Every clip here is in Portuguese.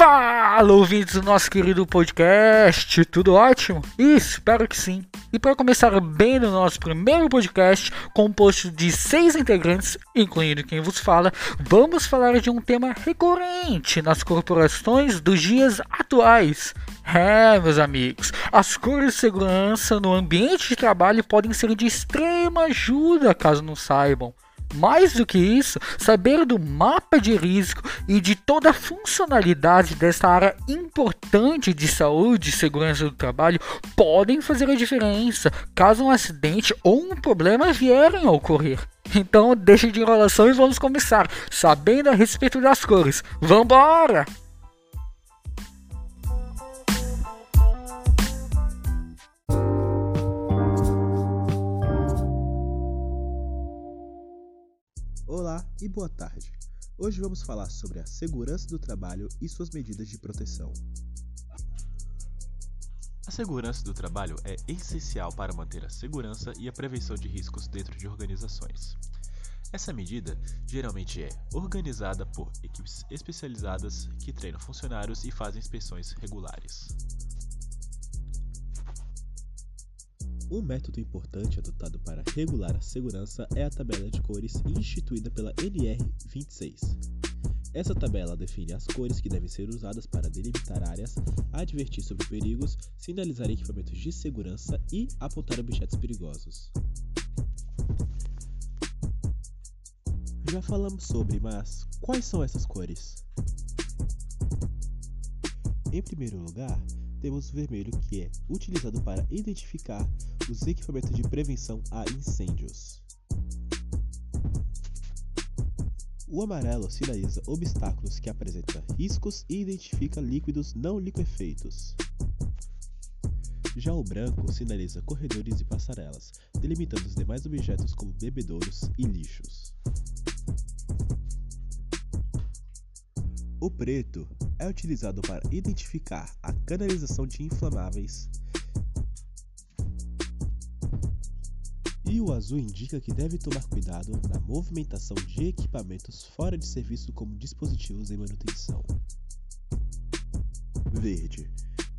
Fala, ouvintes do nosso querido podcast, tudo ótimo? Espero que sim. E para começar bem no nosso primeiro podcast, composto de seis integrantes, incluindo quem vos fala, vamos falar de um tema recorrente nas corporações dos dias atuais. É, meus amigos, as cores de segurança no ambiente de trabalho podem ser de extrema ajuda, caso não saibam. Mais do que isso, saber do mapa de risco e de toda a funcionalidade dessa área importante de saúde e segurança do trabalho podem fazer a diferença caso um acidente ou um problema vierem a ocorrer. Então, deixe de enrolação e vamos começar, sabendo a respeito das cores. Vambora! E boa tarde. Hoje vamos falar sobre a segurança do trabalho e suas medidas de proteção. A segurança do trabalho é essencial para manter a segurança e a prevenção de riscos dentro de organizações. Essa medida geralmente é organizada por equipes especializadas que treinam funcionários e fazem inspeções regulares. Um método importante adotado para regular a segurança é a tabela de cores instituída pela NR26. Essa tabela define as cores que devem ser usadas para delimitar áreas, advertir sobre perigos, sinalizar equipamentos de segurança e apontar objetos perigosos. Já falamos sobre, mas quais são essas cores? Em primeiro lugar, temos o vermelho que é utilizado para identificar os equipamentos de prevenção a incêndios. O amarelo sinaliza obstáculos que apresentam riscos e identifica líquidos não liquefeitos. Já o branco sinaliza corredores e passarelas, delimitando os demais objetos como bebedouros e lixos. O preto é utilizado para identificar a canalização de inflamáveis. E o azul indica que deve tomar cuidado na movimentação de equipamentos fora de serviço como dispositivos em manutenção. Verde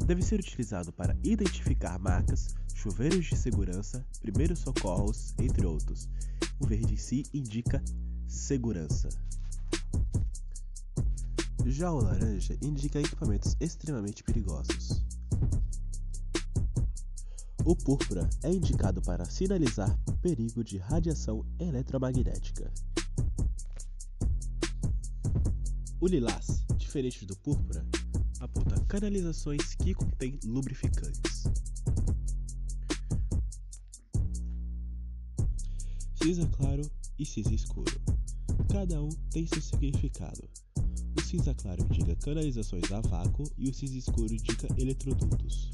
deve ser utilizado para identificar marcas, chuveiros de segurança, primeiros socorros, entre outros. O verde em si indica segurança. Já o laranja indica equipamentos extremamente perigosos. O púrpura é indicado para sinalizar perigo de radiação eletromagnética. O lilás, diferente do púrpura, aponta canalizações que contêm lubrificantes. Cinza claro e cinza escuro. Cada um tem seu significado. O cinza claro indica canalizações a vácuo e o cinza escuro indica eletrodutos.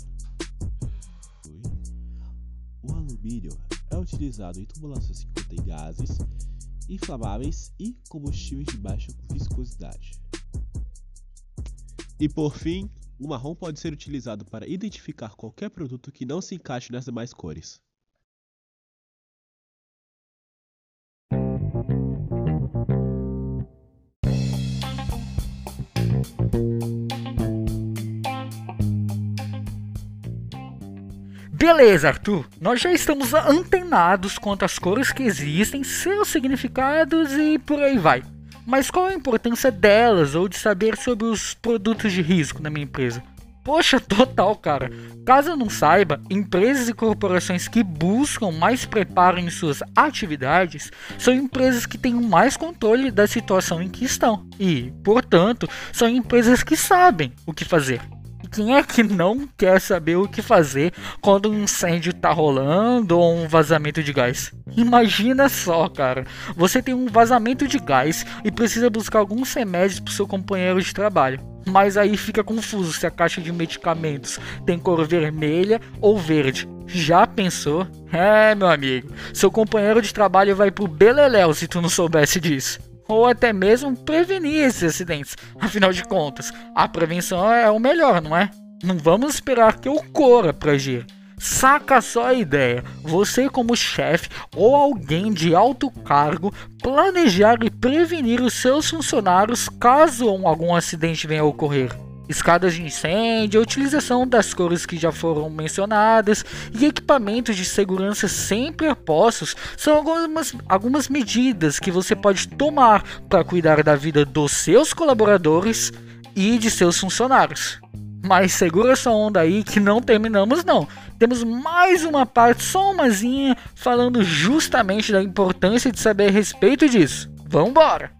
O alumínio é utilizado em tubulações que contêm gases, inflamáveis e combustíveis de baixa viscosidade. E por fim, o marrom pode ser utilizado para identificar qualquer produto que não se encaixe nas demais cores. Beleza, Arthur. Nós já estamos antenados quanto às cores que existem, seus significados e por aí vai. Mas qual a importância delas ou de saber sobre os produtos de risco na minha empresa? Poxa, total, cara. Caso eu não saiba, empresas e corporações que buscam mais preparo em suas atividades são empresas que têm mais controle da situação em que estão e, portanto, são empresas que sabem o que fazer. Quem é que não quer saber o que fazer quando um incêndio tá rolando ou um vazamento de gás? Imagina só, cara. Você tem um vazamento de gás e precisa buscar alguns remédios pro seu companheiro de trabalho. Mas aí fica confuso se a caixa de medicamentos tem cor vermelha ou verde. Já pensou? É, meu amigo. Seu companheiro de trabalho vai pro beleléu se tu não soubesse disso ou até mesmo prevenir esses acidentes. Afinal de contas, a prevenção é o melhor, não é? Não vamos esperar que eu corra para agir. Saca só a ideia, você como chefe ou alguém de alto cargo planejar e prevenir os seus funcionários caso algum acidente venha a ocorrer. Escadas de incêndio, a utilização das cores que já foram mencionadas e equipamentos de segurança sempre apostos são algumas, algumas medidas que você pode tomar para cuidar da vida dos seus colaboradores e de seus funcionários. Mas segura essa onda aí que não terminamos não. Temos mais uma parte, só umazinha, falando justamente da importância de saber a respeito disso. Vambora!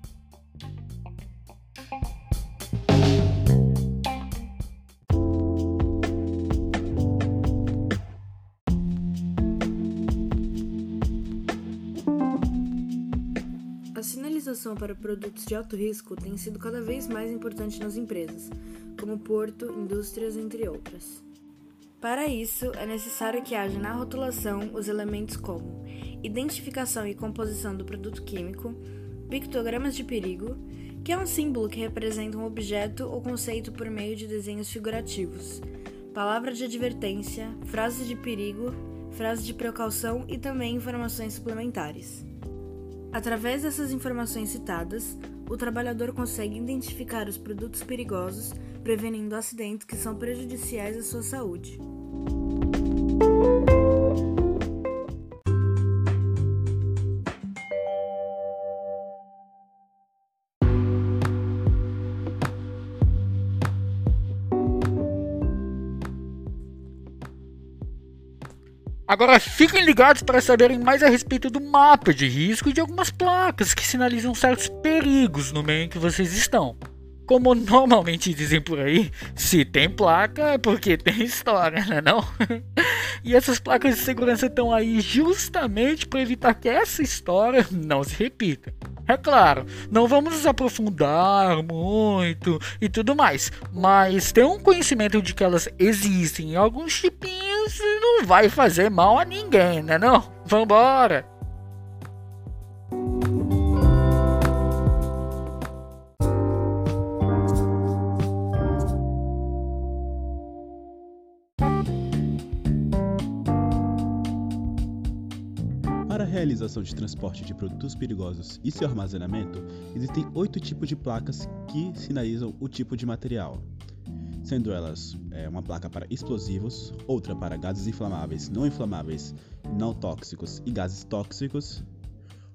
Sinalização para produtos de alto risco tem sido cada vez mais importante nas empresas, como porto, indústrias, entre outras. Para isso, é necessário que haja na rotulação os elementos como identificação e composição do produto químico, pictogramas de perigo, que é um símbolo que representa um objeto ou conceito por meio de desenhos figurativos, palavra de advertência, frases de perigo, frases de precaução e também informações suplementares. Através dessas informações citadas, o trabalhador consegue identificar os produtos perigosos, prevenindo acidentes que são prejudiciais à sua saúde. Agora fiquem ligados para saberem mais a respeito do mapa de risco e de algumas placas que sinalizam certos perigos no meio em que vocês estão. Como normalmente dizem por aí, se tem placa é porque tem história, né não? e essas placas de segurança estão aí justamente para evitar que essa história não se repita. É claro, não vamos nos aprofundar muito e tudo mais, mas ter um conhecimento de que elas existem em alguns tipinhos não vai fazer mal a ninguém, né não? Vambora! Para a realização de transporte de produtos perigosos e seu armazenamento, existem oito tipos de placas que sinalizam o tipo de material, sendo elas é, uma placa para explosivos, outra para gases inflamáveis, não inflamáveis, não tóxicos e gases tóxicos,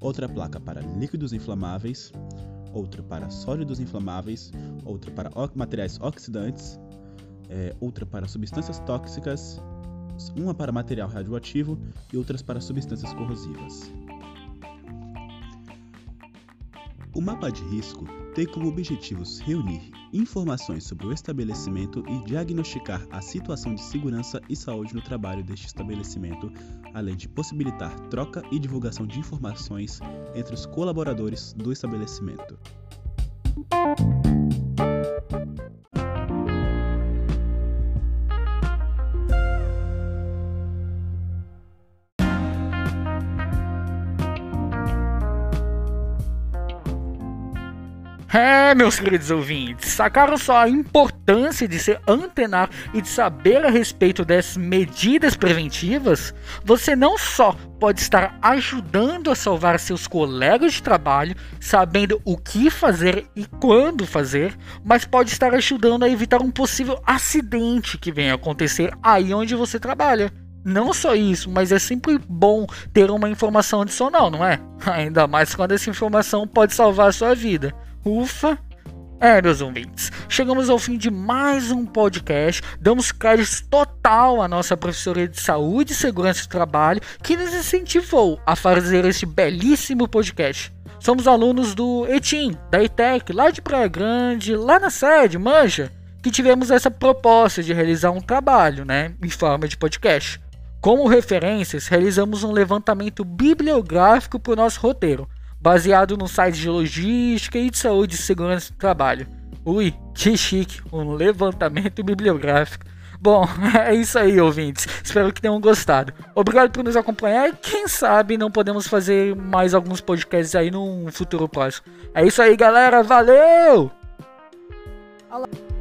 outra placa para líquidos inflamáveis, outra para sólidos inflamáveis, outra para materiais oxidantes, é, outra para substâncias tóxicas uma para material radioativo e outras para substâncias corrosivas. O mapa de risco tem como objetivos reunir informações sobre o estabelecimento e diagnosticar a situação de segurança e saúde no trabalho deste estabelecimento, além de possibilitar troca e divulgação de informações entre os colaboradores do estabelecimento. É, meus queridos ouvintes, sacaram só a importância de se antenar e de saber a respeito dessas medidas preventivas? Você não só pode estar ajudando a salvar seus colegas de trabalho, sabendo o que fazer e quando fazer, mas pode estar ajudando a evitar um possível acidente que venha acontecer aí onde você trabalha. Não só isso, mas é sempre bom ter uma informação adicional, não é? Ainda mais quando essa informação pode salvar a sua vida. Ufa! É, meus ouvintes, chegamos ao fim de mais um podcast. Damos crédito total à nossa professora de saúde e segurança do trabalho que nos incentivou a fazer este belíssimo podcast. Somos alunos do ETIM, da ETEC, lá de Praia Grande, lá na sede, manja, que tivemos essa proposta de realizar um trabalho, né, em forma de podcast. Como referências, realizamos um levantamento bibliográfico para o nosso roteiro baseado no site de logística e de saúde e segurança do trabalho. Ui, que chique, um levantamento bibliográfico. Bom, é isso aí, ouvintes. Espero que tenham gostado. Obrigado por nos acompanhar e quem sabe não podemos fazer mais alguns podcasts aí num futuro próximo. É isso aí, galera. Valeu! Olá.